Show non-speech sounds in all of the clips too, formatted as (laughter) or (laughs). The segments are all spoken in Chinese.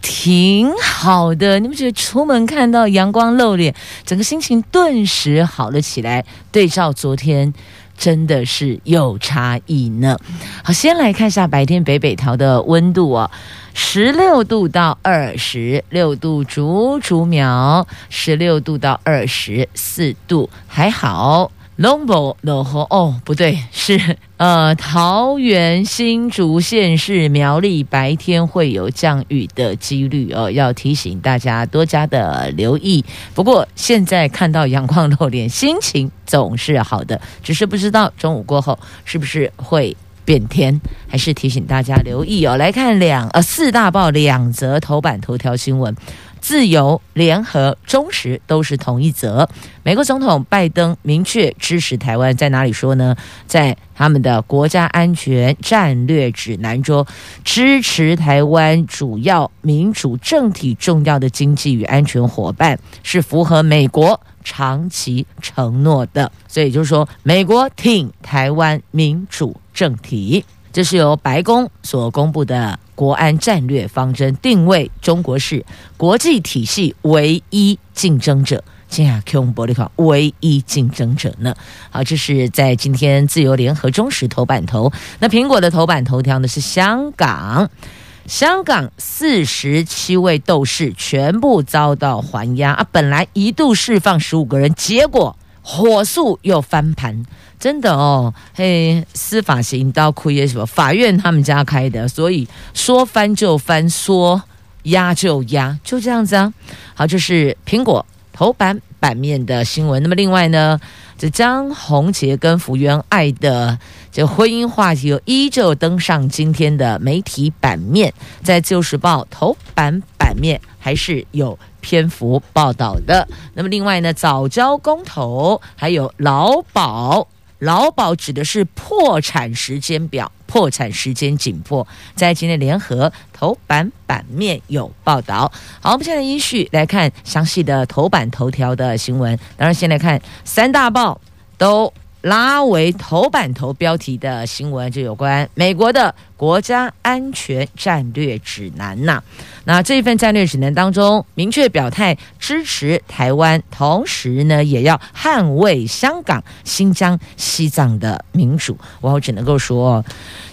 挺好的，你们觉得出门看到阳光露脸，整个心情顿时好了起来。对照昨天，真的是有差异呢。好，先来看一下白天北北桃的温度哦，十六度到二十六度，竹竹苗十六度到二十四度，还好。龙博罗河哦，不对，是呃桃园新竹县市苗栗白天会有降雨的几率哦，要提醒大家多加的留意。不过现在看到阳光露脸，心情总是好的，只是不知道中午过后是不是会变天，还是提醒大家留意哦。来看两呃四大报两则头版头条新闻。自由、联合、忠实都是同一则。美国总统拜登明确支持台湾，在哪里说呢？在他们的国家安全战略指南中，支持台湾主要民主政体重要的经济与安全伙伴，是符合美国长期承诺的。所以就是说，美国挺台湾民主政体。这是由白宫所公布的国安战略方针，定位中国是国际体系唯一竞争者。今天空玻璃卡唯一竞争者呢？好，这是在今天自由联合中时头版头。那苹果的头版头条呢是香港，香港四十七位斗士全部遭到还押啊！本来一度释放十五个人，结果火速又翻盘。真的哦，嘿，司法行到亏耶什么？法院他们家开的，所以说翻就翻，说压就压，就这样子啊。好，这是苹果头版版面的新闻。那么另外呢，这张宏杰跟福原爱的这婚姻话题，又依旧登上今天的媒体版面，在《旧时报》头版版面还是有篇幅报道的。那么另外呢，早教公投还有劳保。劳保指的是破产时间表，破产时间紧迫，在今天联合头版版面有报道。好，我们现在依序来看详细的头版头条的新闻。当然，先来看三大报都。拉为头版头标题的新闻，就有关美国的国家安全战略指南呐。那这一份战略指南当中，明确表态支持台湾，同时呢，也要捍卫香港、新疆、西藏的民主。我只能够说，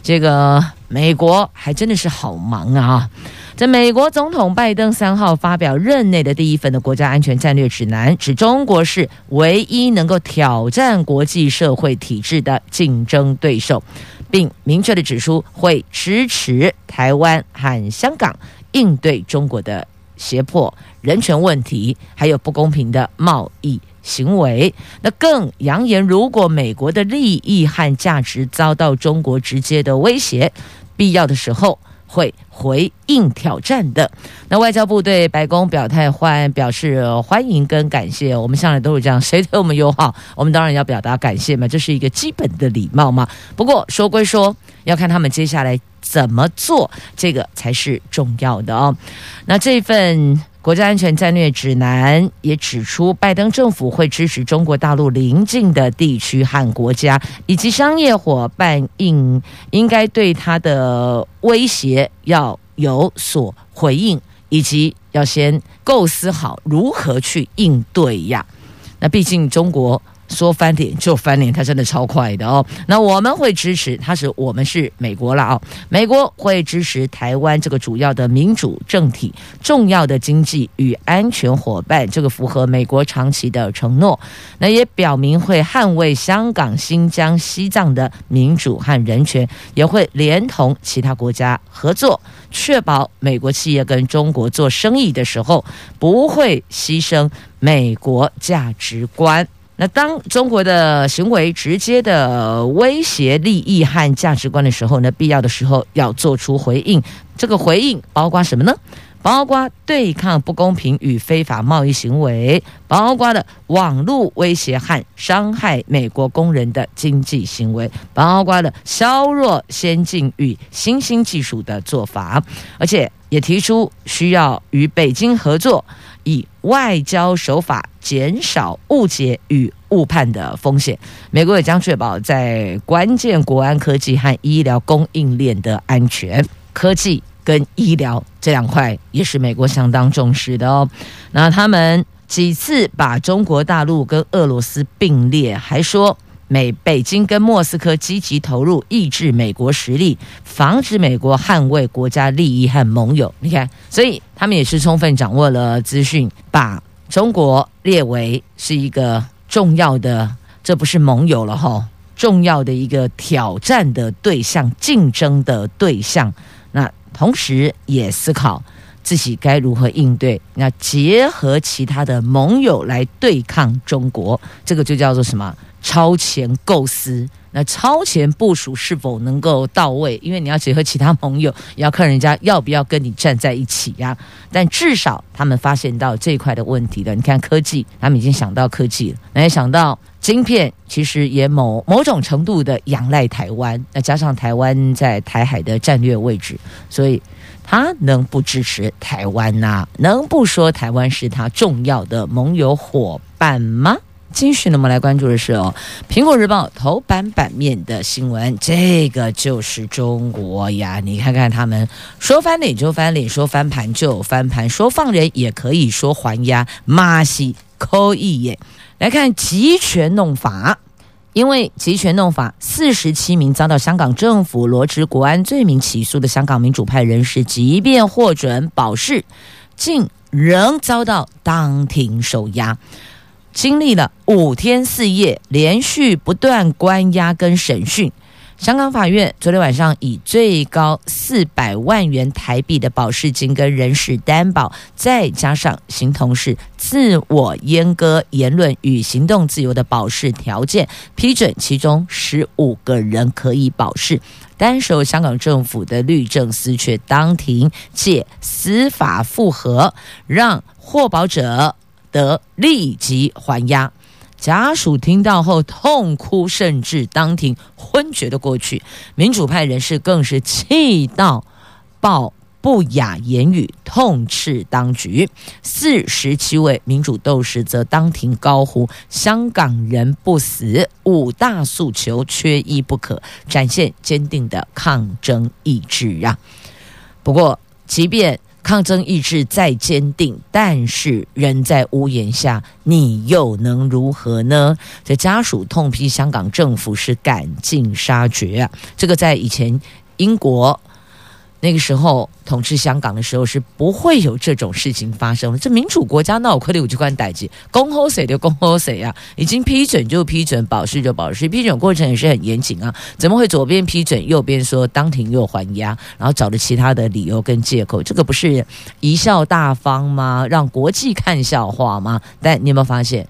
这个美国还真的是好忙啊。在美国总统拜登三号发表任内的第一份的国家安全战略指南，指中国是唯一能够挑战国际社会体制的竞争对手，并明确的指出会支持台湾和香港应对中国的胁迫、人权问题，还有不公平的贸易行为。那更扬言，如果美国的利益和价值遭到中国直接的威胁，必要的时候。会回应挑战的。那外交部对白宫表态欢表示欢迎跟感谢。我们向来都是这样，谁对我们友好，我们当然要表达感谢嘛，这是一个基本的礼貌嘛。不过说归说，要看他们接下来怎么做，这个才是重要的哦。那这份。国家安全战略指南也指出，拜登政府会支持中国大陆邻近的地区和国家以及商业伙伴，应应该对他的威胁要有所回应，以及要先构思好如何去应对呀。那毕竟中国。说翻脸就翻脸，他真的超快的哦。那我们会支持，他是我们是美国了哦。美国会支持台湾这个主要的民主政体、重要的经济与安全伙伴，这个符合美国长期的承诺。那也表明会捍卫香港、新疆、西藏的民主和人权，也会连同其他国家合作，确保美国企业跟中国做生意的时候不会牺牲美国价值观。那当中国的行为直接的威胁利益和价值观的时候呢，必要的时候要做出回应。这个回应包括什么呢？包括对抗不公平与非法贸易行为，包括了网络威胁和伤害美国工人的经济行为，包括了削弱先进与新兴技术的做法，而且也提出需要与北京合作，以外交手法减少误解与误判的风险。美国也将确保在关键国安科技和医疗供应链的安全科技。跟医疗这两块也是美国相当重视的哦。那他们几次把中国大陆跟俄罗斯并列，还说美北京跟莫斯科积极投入抑制美国实力，防止美国捍卫国家利益和盟友。你看，所以他们也是充分掌握了资讯，把中国列为是一个重要的，这不是盟友了哈，重要的一个挑战的对象、竞争的对象。那同时也思考自己该如何应对，那结合其他的盟友来对抗中国，这个就叫做什么？超前构思。那超前部署是否能够到位？因为你要结合其他盟友，也要看人家要不要跟你站在一起呀、但至少他们发现到这一块的问题了。你看科技，他们已经想到科技了，那也想到晶片，其实也某某种程度的仰赖台湾。那加上台湾在台海的战略位置，所以他能不支持台湾呐、能不说台湾是他重要的盟友伙伴吗？继续呢，我们来关注的是哦，《苹果日报》头版版面的新闻，这个就是中国呀！你看看他们说翻脸就翻脸，说翻盘就翻盘，说放人也可以说还押，马西扣一耶！来看集权弄法，因为集权弄法，四十七名遭到香港政府罗织国安罪名起诉的香港民主派人士，即便获准保释，竟仍遭到当庭收押。经历了五天四夜连续不断关押跟审讯，香港法院昨天晚上以最高四百万元台币的保释金跟人事担保，再加上形同是自我阉割言论与行动自由的保释条件，批准其中十五个人可以保释，单手香港政府的律政司却当庭借司法复核，让获保者。得立即还押，家属听到后痛哭，甚至当庭昏厥的过去。民主派人士更是气到爆不雅言语，痛斥当局。四十七位民主斗士则当庭高呼：“香港人不死，五大诉求缺一不可”，展现坚定的抗争意志啊！不过，即便抗争意志再坚定，但是人在屋檐下，你又能如何呢？这家属痛批香港政府是赶尽杀绝啊！这个在以前英国。那个时候统治香港的时候是不会有这种事情发生的。这民主国家闹亏的，我就关代志，恭贺谁就恭贺谁啊！已经批准就批准，保释就保释，批准过程也是很严谨啊。怎么会左边批准，右边说当庭又还押，然后找了其他的理由跟借口？这个不是贻笑大方吗？让国际看笑话吗？但你有没有发现，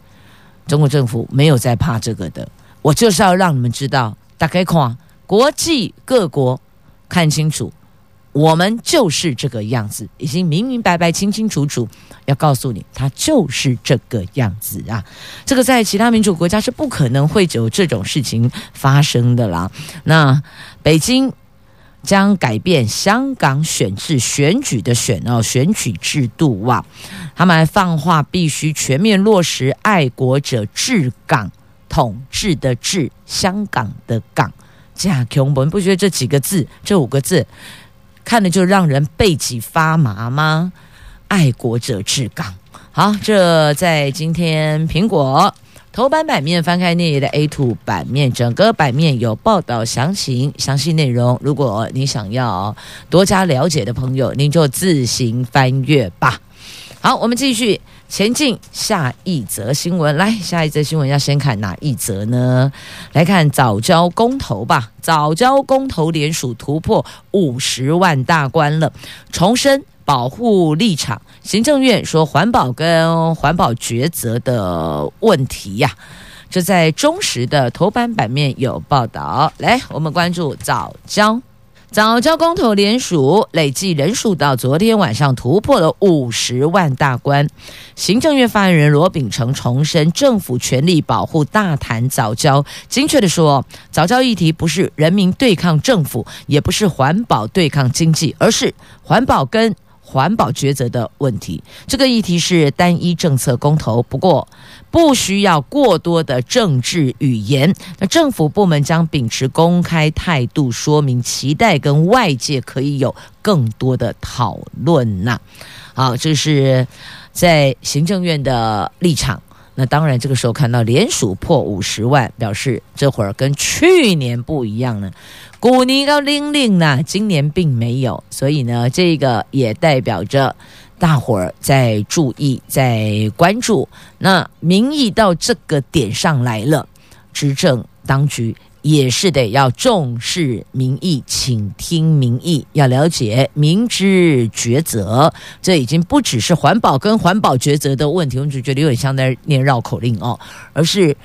中国政府没有在怕这个的？我就是要让你们知道，大概看国际各国看清楚。我们就是这个样子，已经明明白白、清清楚楚，要告诉你，他就是这个样子啊！这个在其他民主国家是不可能会有这种事情发生的啦。那北京将改变香港选制选举的选哦选举制度哇，他们还放话必须全面落实爱国者治港统治的治香港的港。这样，我们不觉得这几个字，这五个字。看了就让人背脊发麻吗？爱国者治港。好，这在今天苹果头版版面翻开那页的 A two 版面，整个版面有报道详情详细内容。如果你想要多加了解的朋友，您就自行翻阅吧。好，我们继续。前进下一则新闻，来，下一则新闻要先看哪一则呢？来看早教公投吧。早教公投联署突破五十万大关了，重申保护立场。行政院说环保跟环保抉择的问题呀、啊，这在中时的头版版面有报道。来，我们关注藻礁。早教公投联署累计人数到昨天晚上突破了五十万大关。行政院发言人罗秉成重申，政府全力保护大谈早教。精确地说，早教议题不是人民对抗政府，也不是环保对抗经济，而是环保跟环保抉择的问题，这个议题是单一政策公投，不过不需要过多的政治语言。那政府部门将秉持公开态度，说明期待跟外界可以有更多的讨论呐。好，这是在行政院的立场。那当然，这个时候看到联署破五十万，表示这会儿跟去年不一样了。古尼高玲玲呢，今年并没有，所以呢，这个也代表着大伙儿在注意、在关注。那民意到这个点上来了，执政当局。也是得要重视民意，倾听民意，要了解民之抉择。这已经不只是环保跟环保抉择的问题，我们就觉得有点像在念绕口令哦，而是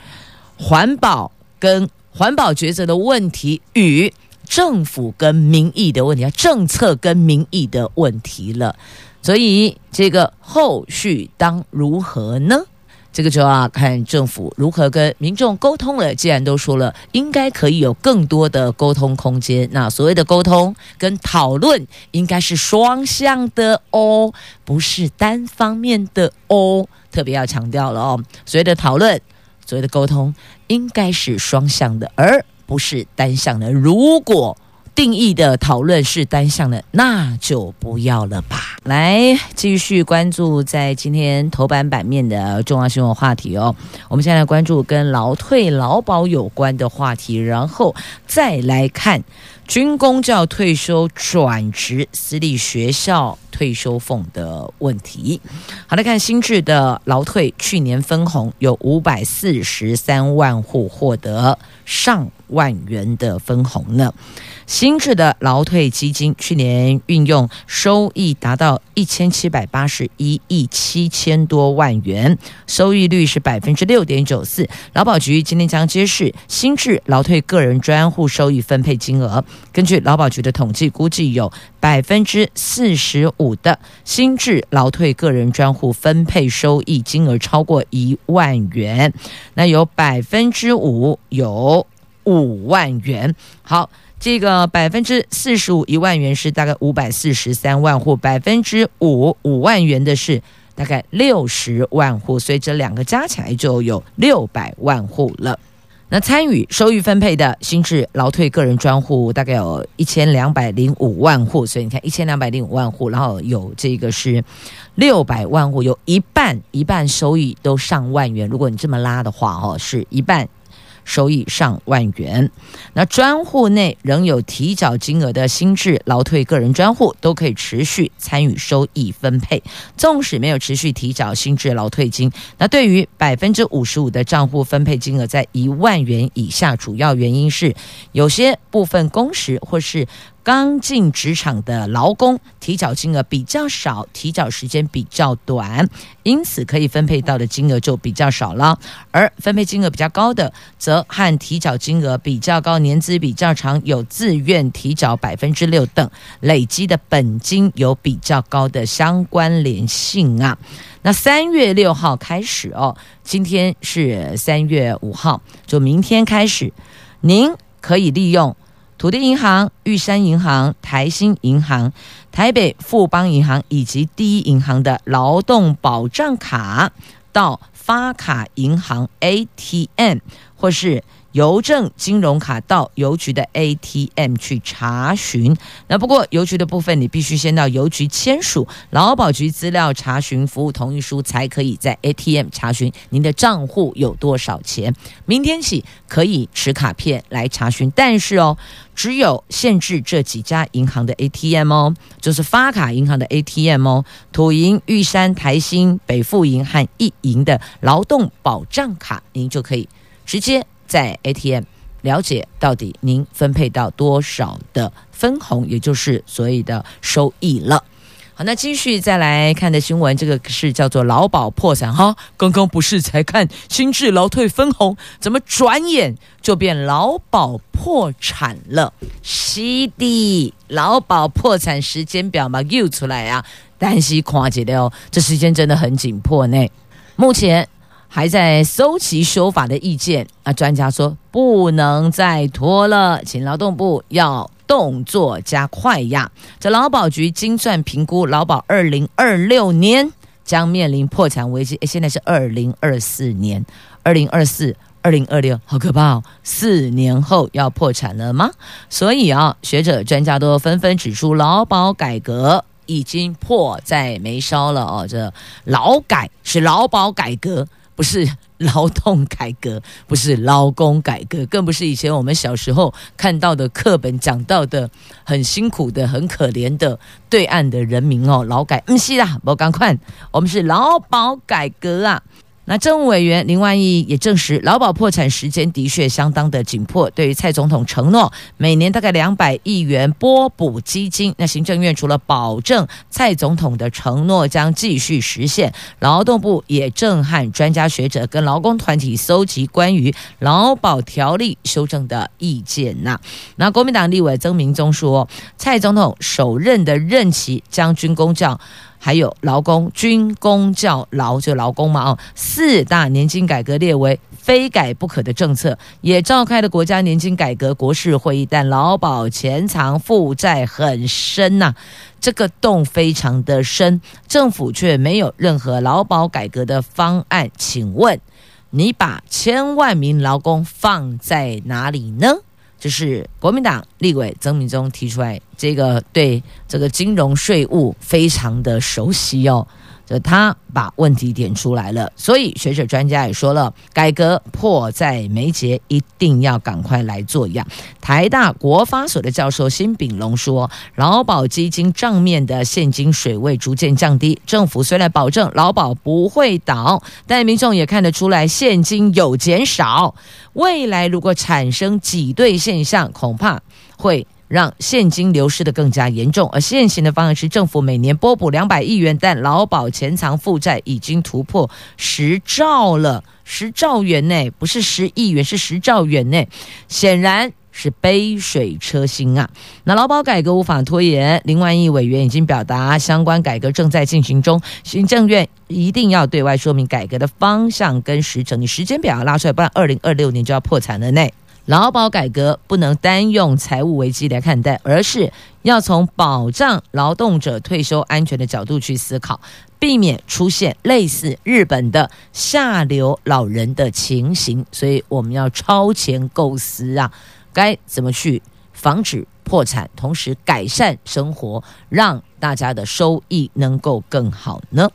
环保跟环保抉择的问题与政府跟民意的问题，政策跟民意的问题了。所以这个后续当如何呢？这个就要看政府如何跟民众沟通了。既然都说了，应该可以有更多的沟通空间。那所谓的沟通跟讨论，应该是双向的哦，不是单方面的哦。特别要强调了哦，所谓的讨论，所谓的沟通，应该是双向的，而不是单向的。如果定义的讨论是单向的，那就不要了吧。来继续关注在今天头版版面的重要新闻话题哦。我们现在关注跟劳退劳保有关的话题，然后再来看军公教退休转职私立学校退休俸的问题。好，来看新制的劳退，去年分红有五百四十三万户获得上万元的分红呢。新制的劳退基金去年运用收益达到一千七百八十一亿七千多万元，收益率是百分之六点九四。劳保局今天将揭示新制劳退个人专户收益分配金额。根据劳保局的统计，估计有百分之四十五的新制劳退个人专户分配收益金额超过一万元，那有百分之五有五万元。好。这个百分之四十五一万元是大概五百四十三万户，百分之五五万元的是大概六十万户，所以这两个加起来就有六百万户了。那参与收益分配的新制劳退个人专户大概有一千两百零五万户，所以你看一千两百零五万户，然后有这个是六百万户，有一半一半收益都上万元。如果你这么拉的话，哦，是一半。收益上万元，那专户内仍有提缴金额的新制劳退个人专户都可以持续参与收益分配。纵使没有持续提缴新制劳退金，那对于百分之五十五的账户分配金额在一万元以下，主要原因是有些部分工时或是。刚进职场的劳工提缴金额比较少，提缴时间比较短，因此可以分配到的金额就比较少了。而分配金额比较高的，则和提缴金额比较高、年资比较长、有自愿提缴百分之六等累积的本金有比较高的相关联性啊。那三月六号开始哦，今天是三月五号，就明天开始，您可以利用。土地银行、玉山银行、台新银行、台北富邦银行以及第一银行的劳动保障卡到发卡银行 ATM 或是。邮政金融卡到邮局的 ATM 去查询，那不过邮局的部分，你必须先到邮局签署劳保局资料查询服务同意书，才可以在 ATM 查询您的账户有多少钱。明天起可以持卡片来查询，但是哦，只有限制这几家银行的 ATM 哦，就是发卡银行的 ATM 哦，土银、玉山、台新、北富银和一银的劳动保障卡，您就可以直接。在 ATM 了解到底您分配到多少的分红，也就是所谓的收益了。好，那继续再来看的新闻，这个是叫做劳保破产哈。刚刚不是才看新制劳退分红，怎么转眼就变劳保破产了？是的，劳保破产时间表嘛又出来啊，但是看起来哦，这时间真的很紧迫呢。目前还在搜集修法的意见啊，专家说不能再拖了，请劳动部要。动作加快呀！这劳保局精算评估，劳保二零二六年将面临破产危机。诶，现在是二零二四年，二零二四、二零二六，好可怕哦！四年后要破产了吗？所以啊，学者专家都纷纷指出，劳保改革已经迫在眉梢了哦。这劳改是劳保改革，不是。劳动改革 (laughs) 不是劳工改革，更不是以前我们小时候看到的课本讲到的很辛苦的、很可怜的对岸的人民哦。劳改，不是啦，不赶快，我们是劳保改革啊。那政务委员林万亿也证实，劳保破产时间的确相当的紧迫。对于蔡总统承诺每年大概两百亿元拨补基金，那行政院除了保证蔡总统的承诺将继续实现，劳动部也正和专家学者跟劳工团体搜集关于劳保条例修正的意见呐。那国民党立委曾明宗说，蔡总统首任的任期将军公教。还有劳工、军工教劳，就劳工嘛哦，四大年金改革列为非改不可的政策，也召开了国家年金改革国是会议，但劳保潜藏负债很深呐、这个洞非常的深，政府却没有任何劳保改革的方案，请问你把千万名劳工放在哪里呢？这是国民党立委曾明宗提出来，这个对这个金融税务非常的熟悉哦。就他把问题点出来了，所以学者专家也说了，改革迫在眉睫，一定要赶快来做样。台大国发所的教授辛炳龙说，劳保基金账面的现金水位逐渐降低，政府虽然保证劳保不会倒，但民众也看得出来现金有减少。未来如果产生挤兑现象，恐怕会。让现金流失得更加严重，而现行的方案是政府每年拨补两百亿元，但劳保潜藏负债已经突破十兆了，十兆元呢，不是十亿元，是十兆元呢，显然是杯水车薪啊。那劳保改革无法拖延，林万亿委员已经表达相关改革正在进行中，行政院一定要对外说明改革的方向跟时程，你时间表要拉出来，不然二零二六年就要破产了呢。劳保改革不能单用财务危机来看待，而是要从保障劳动者退休安全的角度去思考，避免出现类似日本的下流老人的情形。所以我们要超前构思啊，该怎么去防止破产，同时改善生活，让大家的收益能够更好呢？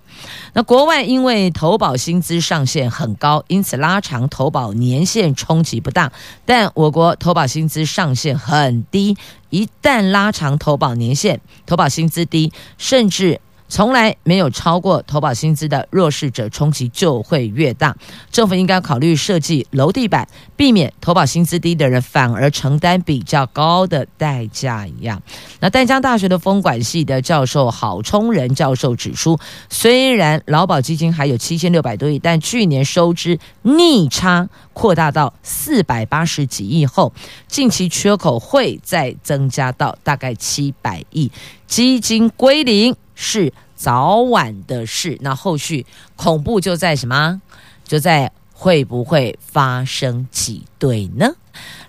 那国外因为投保薪资上限很高，因此拉长投保年限冲击不大。但我国投保薪资上限很低，一旦拉长投保年限，投保薪资低，甚至。从来没有超过投保薪资的弱势者冲击就会越大。政府应该考虑设计楼地板，避免投保薪资低的人反而承担比较高的代价一样。那淡江大学的风管系的教授郝聪仁教授指出，虽然劳保基金还有七千六百多亿，但去年收支逆差扩大到四百八十几亿后，近期缺口会再增加到大概七百亿，基金归零。是早晚的事，那后续恐怖就在什么？就在会不会发生挤兑呢？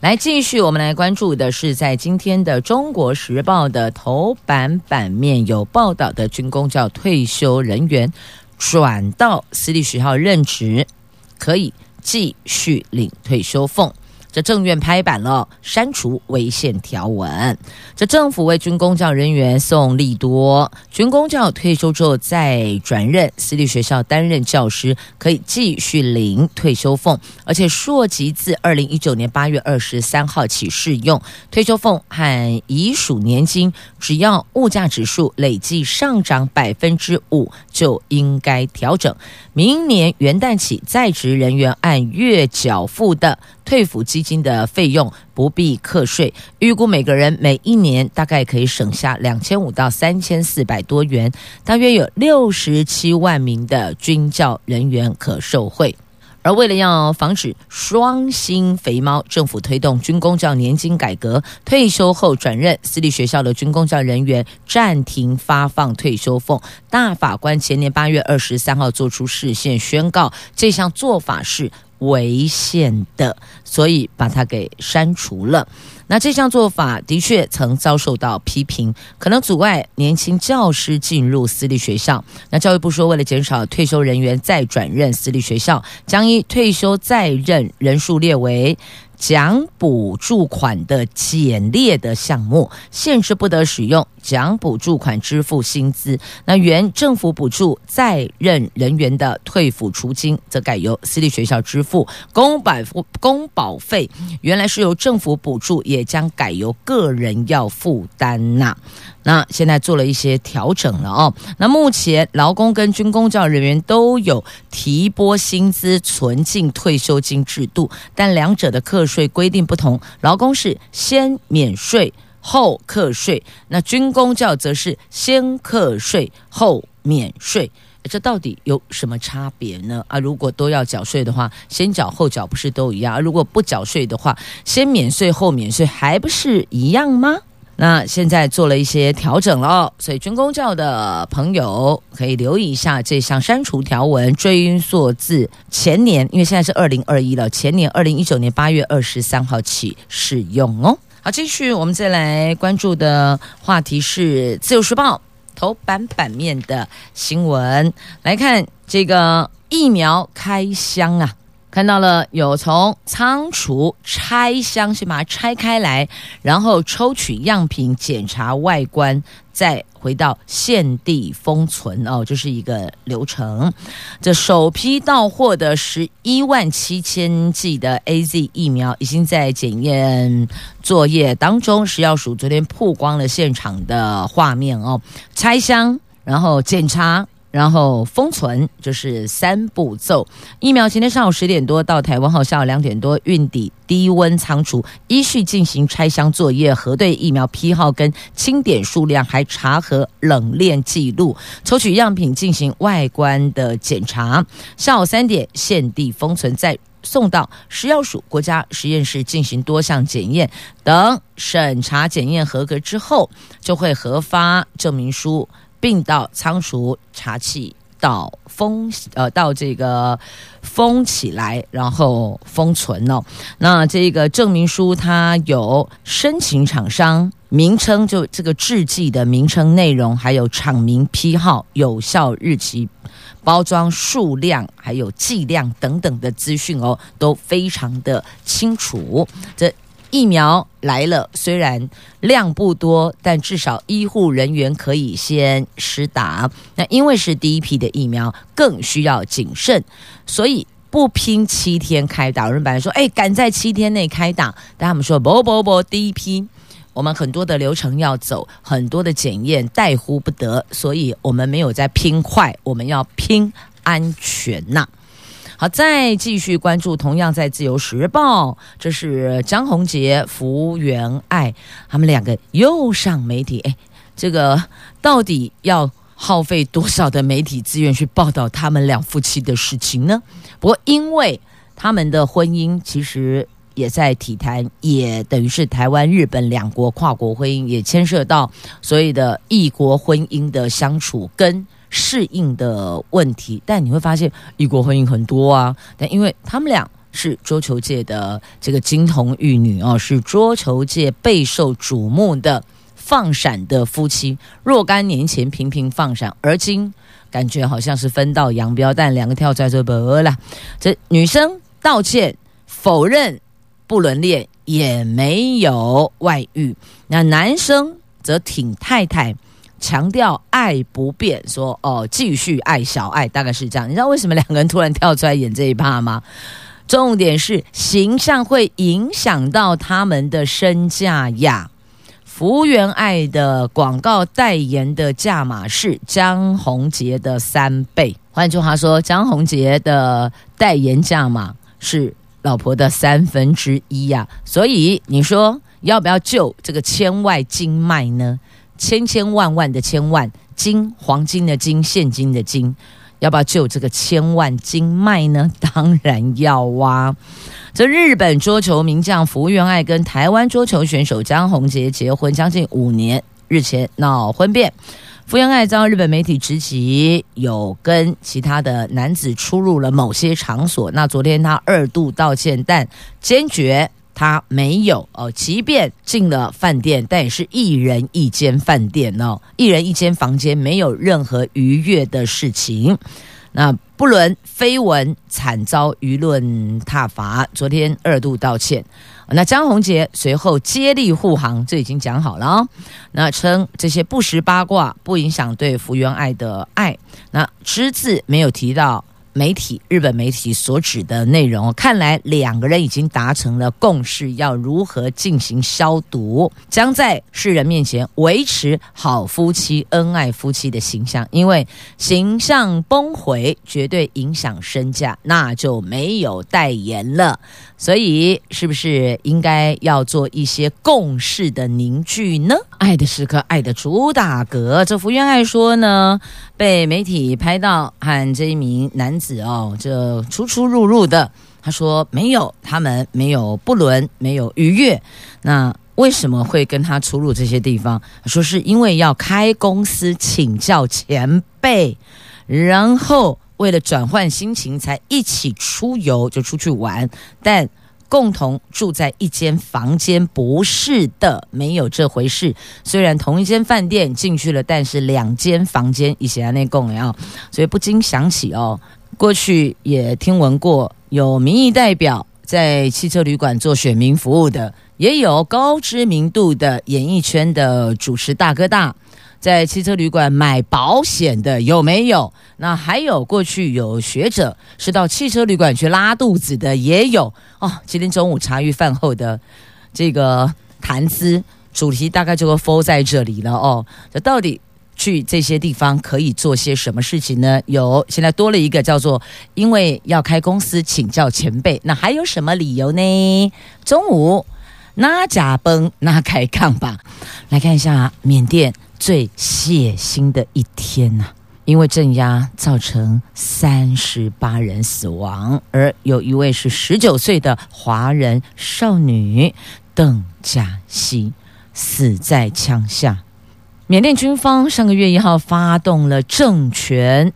来，继续我们来关注的是，在今天的《中国时报》的头版版面有报道的军公教退休人员转到私立学校任职，可以继续领退休俸。这政院拍板了，删除违宪条文。这政府为军公教人员送利多，军公教退休之后再转任私立学校担任教师，可以继续领退休俸，而且溯及自二零一九年八月二十三号起适用。退休俸和遗属年金，只要物价指数累计上涨百分之五，就应该调整。明年元旦起，在职人员按月缴付的。退抚基金的费用不必课税，预估每个人每一年大概可以省下两千五到三千四百多元，大约有六十七万名的军教人员可受惠。而为了要防止双薪肥猫，政府推动军公教年金改革，退休后转任私立学校的军公教人员暂停发放退休俸。大法官前年八月二十三号作出释宪宣告，这项做法是违宪的，所以把它给删除了。那这项做法的确曾遭受到批评，可能阻碍年轻教师进入私立学校。那教育部说，为了减少退休人员再转任私立学校，将以退休再任人数列为奖补助款的减列的项目，限制不得使用奖补助款支付薪资。那原政府补助在任人员的退抚除金，则改由私立学校支付。公保公保费原来是由政府补助，也将改由个人要负担呐。那现在做了一些调整了哦。那目前劳工跟军公教人员都有提拨薪资存进退休金制度，但两者的课税规定不同。劳工是先免税后课税，那军公教则是先课税后免税。这到底有什么差别呢？啊，如果都要缴税的话，先缴后缴不是都一样？啊，如果不缴税的话，先免税后免税还不是一样吗？那现在做了一些调整了，所以军公教的朋友可以留意一下这项删除条文，追溯自前年，因为现在是二零二一了，前年二零一九年八月二十三号起适用哦。好，继续我们再来关注的话题是《自由时报》头版版面的新闻，来看这个疫苗开箱啊。看到了，有从仓储拆箱，先把它拆开来，然后抽取样品检查外观，再回到现地封存哦，这、是一个流程。这首批到货的十一万七千剂的 AZ 疫苗，已经在检验作业当中。食药署昨天曝光了现场的画面哦，拆箱，然后检查。然后封存就是三步骤。疫苗今天上午十点多到台湾后，下午两点多运抵低温仓储，依序进行拆箱作业，核对疫苗批号跟清点数量，还查核冷链记录，抽取样品进行外观的检查。下午三点现地封存，再送到食药署国家实验室进行多项检验。等审查检验合格之后，就会核发证明书。并到仓储查气，到封呃到这个封起来，然后封存哦。那这个证明书它有申请厂商名称，就这个制剂的名称、内容，还有厂名、批号、有效日期、包装数量，还有剂量等等的资讯哦，都非常的清楚。这。疫苗来了，虽然量不多，但至少医护人员可以先施打。那因为是第一批的疫苗，更需要谨慎，所以不拼七天开打。有人本来说，哎，赶在七天内开打，但他们说不不不，第一批我们很多的流程要走，很多的检验怠忽不得，所以我们没有在拼快，我们要拼安全呐、好，再继续关注，同样在《自由时报》，这是江宏杰、福原爱他们两个又上媒体。哎，这个到底要耗费多少的媒体资源去报道他们两夫妻的事情呢？不过，因为他们的婚姻其实也在体坛，也等于是台湾、日本两国跨国婚姻，也牵涉到所谓的异国婚姻的相处跟。适应的问题，但你会发现异国婚姻很多啊。但因为他们俩是桌球界的这个金童玉女哦，是桌球界备受瞩目的放闪的夫妻。若干年前频频放闪，而今感觉好像是分道扬镳。但两个跳出来就不了。这女生道歉否认不伦恋，也没有外遇。那男生则挺太太。强调爱不变，说哦，继续爱小爱，大概是这样。你知道为什么两个人突然跳出来演这一趴吗？(laughs) 重点是形象会影响到他们的身价呀。福原爱的广告代言的价码是江宏杰的三倍，换句话说，江宏杰的代言价码是老婆的三分之一呀、所以你说要不要救这个千万金脉呢？千千万万的千万金，黄金的金，现金的金。要不要就这个千万金卖呢？当然要哇、啊！这日本桌球名将福原爱跟台湾桌球选手江宏杰结婚将近五年，日前闹婚变，福原爱遭日本媒体指责有跟其他的男子出入了某些场所。那昨天他二度道歉，但坚决。他没有哦，即便进了饭店，但也是一人一间饭店哦，一人一间房间，没有任何逾越的事情。那不伦绯闻惨遭舆论挞伐，昨天二度道歉。那张宏杰随后接力护航，这已经讲好了哦。那称这些不实八卦不影响对福原爱的爱，那只字没有提到。媒体日本媒体所指的内容，看来两个人已经达成了共识，要如何进行消毒，将在世人面前维持好夫妻、恩爱夫妻的形象。因为形象崩毁，绝对影响身价，那就没有代言了。所以，是不是应该要做一些共识的凝聚呢？爱的时刻，爱的主打歌。这福原爱说呢，被媒体拍到和这一名男子哦，这出出入入的。他说没有，他们没有不伦，没有逾越。那为什么会跟他出入这些地方？说是因为要开公司请教前辈，然后。为了转换心情，才一起出游，就出去玩，但共同住在一间房间，不是的，没有这回事。虽然同一间饭店进去了，但是两间房间一起在那共聊，所以不禁想起哦，过去也听闻过有民意代表在汽车旅馆做选民服务的，也有高知名度的演艺圈的主持大哥大。在汽车旅馆买保险的有没有？那还有过去有学者是到汽车旅馆去拉肚子的也有哦。今天中午茶余饭后的这个谈资主题大概就会 f 在这里了哦。这到底去这些地方可以做些什么事情呢？有现在多了一个叫做因为要开公司请教前辈，那还有什么理由呢？中午那甲崩那开杠吧，来看一下缅甸。最血腥的一天呐、啊，因为镇压造成三十八人死亡，而有一位是十九岁的华人少女邓佳熙死在枪下。缅甸军方上个月一号发动了政权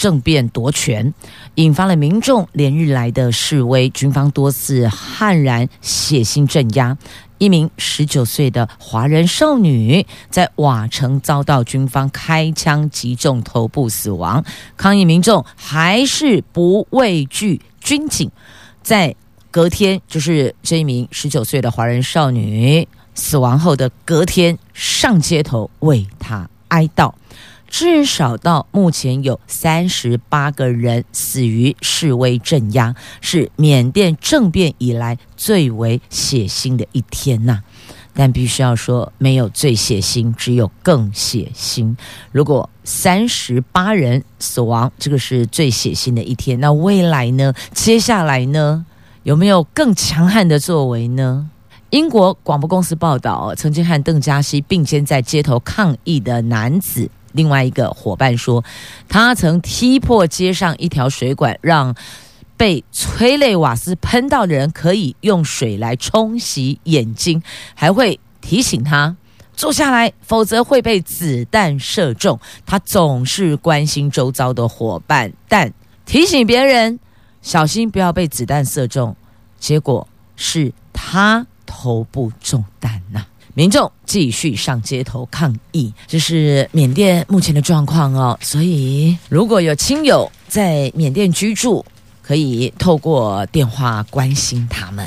政变夺权，引发了民众连日来的示威，军方多次悍然血腥镇压。一名十九岁的华人少女在瓦城遭到军方开枪击中头部死亡，抗议民众还是不畏惧军警，在隔天，就是这一名十九岁的华人少女死亡后的隔天，上街头为她哀悼。至少到目前有三十八个人死于示威镇压，是缅甸政变以来最为血腥的一天呐。但必须要说，没有最血腥，只有更血腥。如果三十八人死亡，这个是最血腥的一天，那未来呢？接下来呢？有没有更强悍的作为呢？英国广播公司报道，曾经和邓佳熙并肩在街头抗议的男子。另外一个伙伴说，他曾踢破街上一条水管，让被催泪瓦斯喷到的人可以用水来冲洗眼睛，还会提醒他坐下来，否则会被子弹射中。他总是关心周遭的伙伴，但提醒别人小心不要被子弹射中，结果是他头部中弹了、民众继续上街头抗议，这是缅甸目前的状况哦。所以，如果有亲友在缅甸居住，可以透过电话关心他们。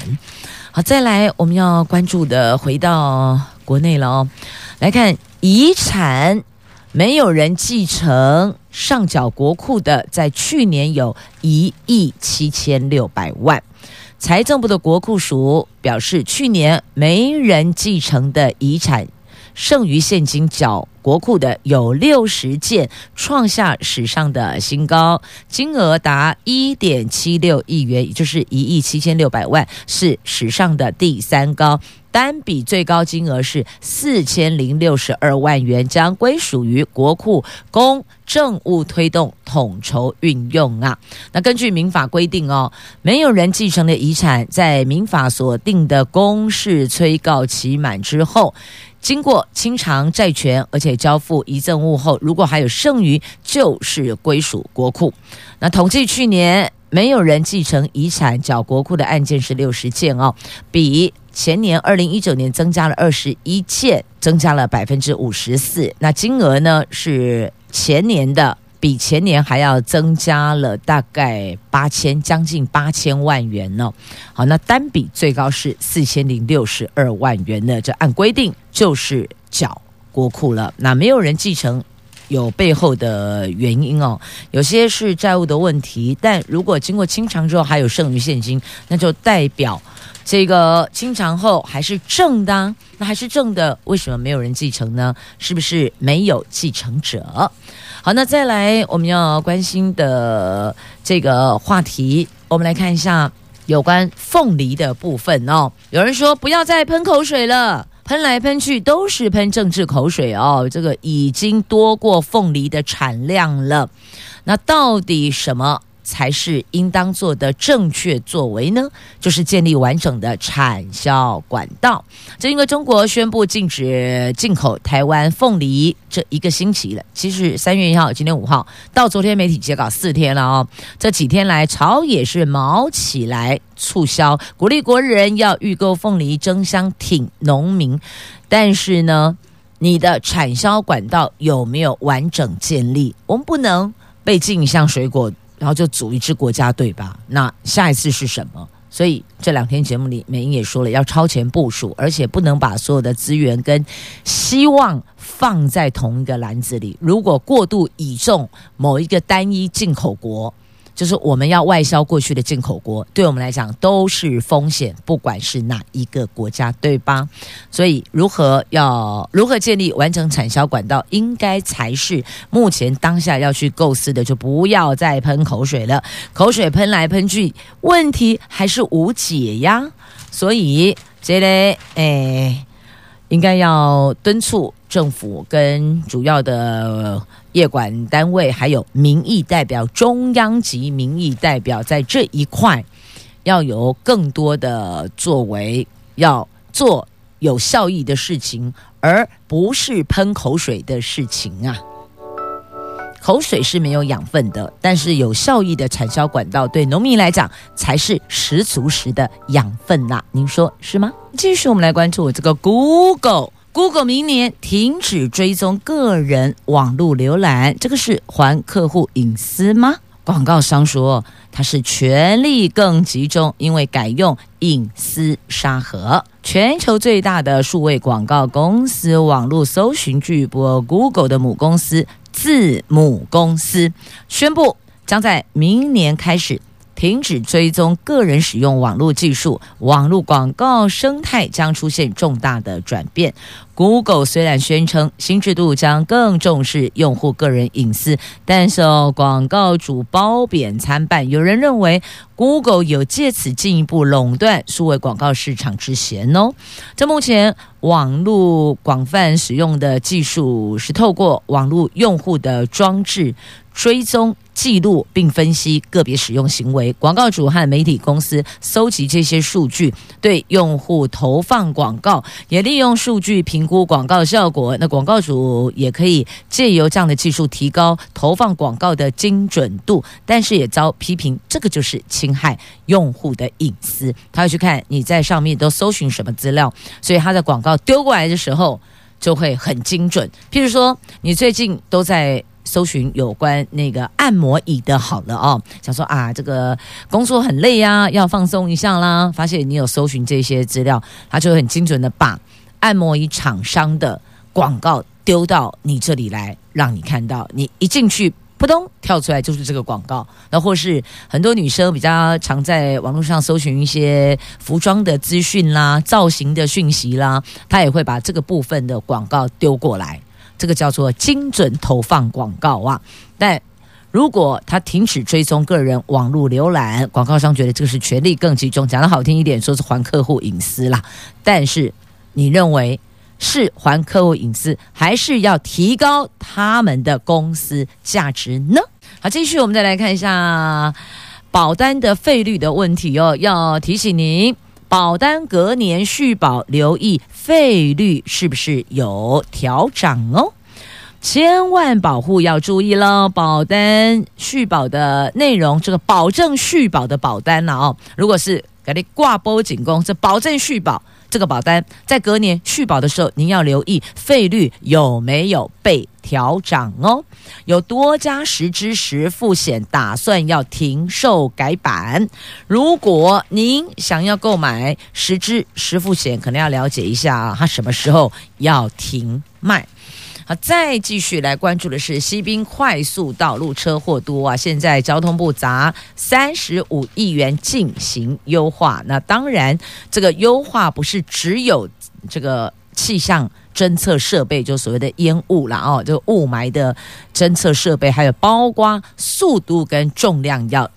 好，再来我们要关注的，回到国内了哦。来看遗产，没有人继承上缴国库的，在去年有一亿七千六百万。财政部的国库署表示，去年没人继承的遗产剩余现金缴国库的有六十件，创下史上的新高，金额达一点七六亿元，也就是一亿七千六百万，是史上的第三高。单笔最高金额是四千零六十二万元，将归属于国库，供政务推动统筹运用啊。那根据民法规定哦，没有人继承的遗产，在民法所定的公示催告期满之后，经过清偿债权，而且交付遗赠物后，如果还有剩余，就是归属国库。那统计去年没有人继承遗产缴国库的案件是六十件哦，比。前年二零一九年增加了二十一件，增加了百分之五十四。那金额呢是前年的，比前年还要增加了大概八千，将近八千万元呢。好，那单笔最高是四千零六十二万元呢。这按规定就是缴国库了。那没有人继承，有背后的原因哦。有些是债务的问题，但如果经过清偿之后还有剩余现金，那就代表。这个清偿后还是正的，那还是正的，为什么没有人继承呢？是不是没有继承者？好，那再来我们要关心的这个话题，我们来看一下有关凤梨的部分哦。有人说不要再喷口水了，喷来喷去都是喷政治口水哦。这个已经多过凤梨的产量了，那到底什么？才是应当做的正确作为呢，就是建立完整的产销管道。这因为中国宣布禁止进口台湾凤梨这一个星期了，其实三月一号，今天五号到昨天媒体截稿四天了哦。这几天来，朝野是卯起来促销，鼓励国人要预购凤梨，争相挺农民。但是呢，你的产销管道有没有完整建立？我们不能被禁一项水果。然后就组一支国家队吧。那下一次是什么？所以这两天节目里，美英也说了，要超前部署，而且不能把所有的资源跟希望放在同一个篮子里。如果过度倚重某一个单一进口国，就是我们要外销过去的进口国，对我们来讲都是风险，不管是哪一个国家，对吧？所以，如何要如何建立完整产销管道，应该才是目前当下要去构思的，就不要再喷口水了。口水喷来喷去，问题还是无解呀。所以，这类诶，应该要敦促政府跟主要的。业管单位还有民意代表，中央级民意代表在这一块要有更多的作为，要做有效益的事情，而不是喷口水的事情啊。口水是没有养分的，但是有效益的产销管道对农民来讲才是十足十的养分呐、您说是吗？继续，我们来关注这个 Google。Google 明年停止追踪个人网络浏览，这个是还客户隐私吗？广告商说他是权力更集中，因为改用隐私沙盒。全球最大的数位广告公司网络搜寻巨擘 Google 的母公司字母公司宣布，将在明年开始。停止追踪个人使用网络技术，网络广告生态将出现重大的转变。Google 虽然宣称新制度将更重视用户个人隐私，但是广告主褒贬参半。有人认为 Google 有借此进一步垄断数位广告市场之嫌哦。这目前网络广泛使用的技术是透过网络用户的装置追踪。记录并分析个别使用行为，广告主和媒体公司搜集这些数据，对用户投放广告，也利用数据评估广告效果。那广告主也可以借由这样的技术提高投放广告的精准度，但是也遭批评，这个就是侵害用户的隐私。他会去看你在上面都搜寻什么资料，所以他的广告丢过来的时候就会很精准。譬如说，你最近都在。搜寻有关那个按摩椅的，好了哦，想说啊，这个工作很累呀，要放松一下啦。发现你有搜寻这些资料，他就很精准的把按摩椅厂商的广告丢到你这里来，让你看到。你一进去，扑通跳出来就是这个广告。那或是很多女生比较常在网络上搜寻一些服装的资讯啦、造型的讯息啦，她也会把这个部分的广告丢过来。这个叫做精准投放广告啊。但如果他停止追踪个人网络浏览，广告商觉得这个是权力更集中，讲得好听一点，说是还客户隐私啦。但是你认为是还客户隐私，还是要提高他们的公司价值呢？好，继续我们再来看一下保单的费率的问题哦。要提醒您，保单隔年续保，留意费率是不是有调涨哦。千万保护要注意了，保单续保的内容，这个保证续保的保单了哦。如果是给你挂波警工，这保证续保这个保单在隔年续保的时候，您要留意费率有没有被调涨哦。有多家实支实付险打算要停售改版，如果您想要购买实支实付险，可能要了解一下啊，它什么时候要停卖。好，再继续来关注的是西滨快速道路车祸多啊！现在交通部砸三十五亿元进行优化。那当然，这个优化不是只有这个气象侦测设备，就所谓的烟雾了哦，就雾霾的侦测设备，还有包括速度跟重量要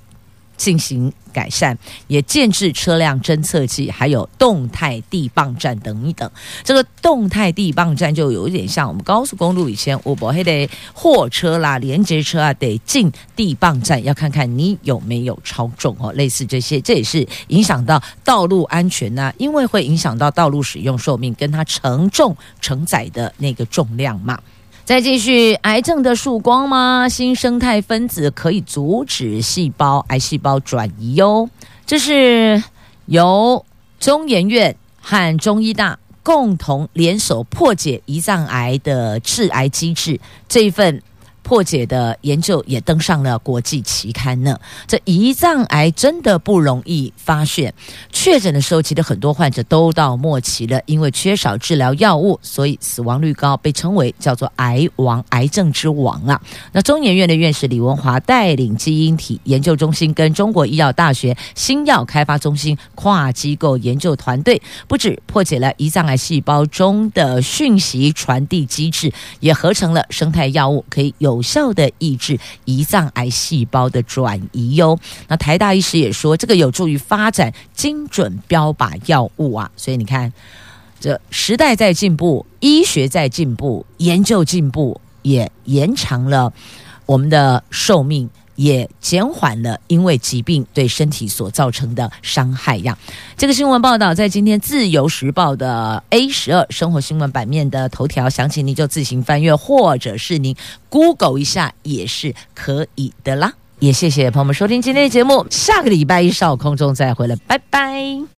进行改善，也建置车辆侦测器，还有动态地磅站等一等。这个动态地磅站就有一点像我们高速公路以前，我不还得货车啦、连接车啊，得进地磅站，要看看你有没有超重哦。类似这些，这也是影响到道路安全呐、因为会影响到道路使用寿命，跟它承重承载的那个重量嘛。再继续，癌症的曙光吗？新生态分子可以阻止细胞癌细胞转移哟。这是由中研院和中医大共同联手破解胰脏癌的致癌机制这一份。破解的研究也登上了国际期刊呢。这胰脏癌真的不容易发现，确诊的时候，其实很多患者都到末期了，因为缺少治疗药物，所以死亡率高，被称为叫做“癌王”、“癌症之王”啊。那中研院的院士李文华带领基因体研究中心跟中国医药大学新药开发中心跨机构研究团队，不止破解了胰脏癌细胞中的讯息传递机制，也合成了生态药物，可以有。有效的抑制胰脏癌细胞的转移哟。那台大医师也说，这个有助于发展精准标靶药物啊。所以你看，这时代在进步，医学在进步，研究进步，也延长了我们的寿命。也减缓了因为疾病对身体所造成的伤害呀。这个新闻报道在今天《自由时报》的 A 十二生活新闻版面的头条，详情您就自行翻阅，或者是您 Google 一下也是可以的啦。也谢谢朋友们收听今天的节目，下个礼拜一上午空中再会了，拜拜。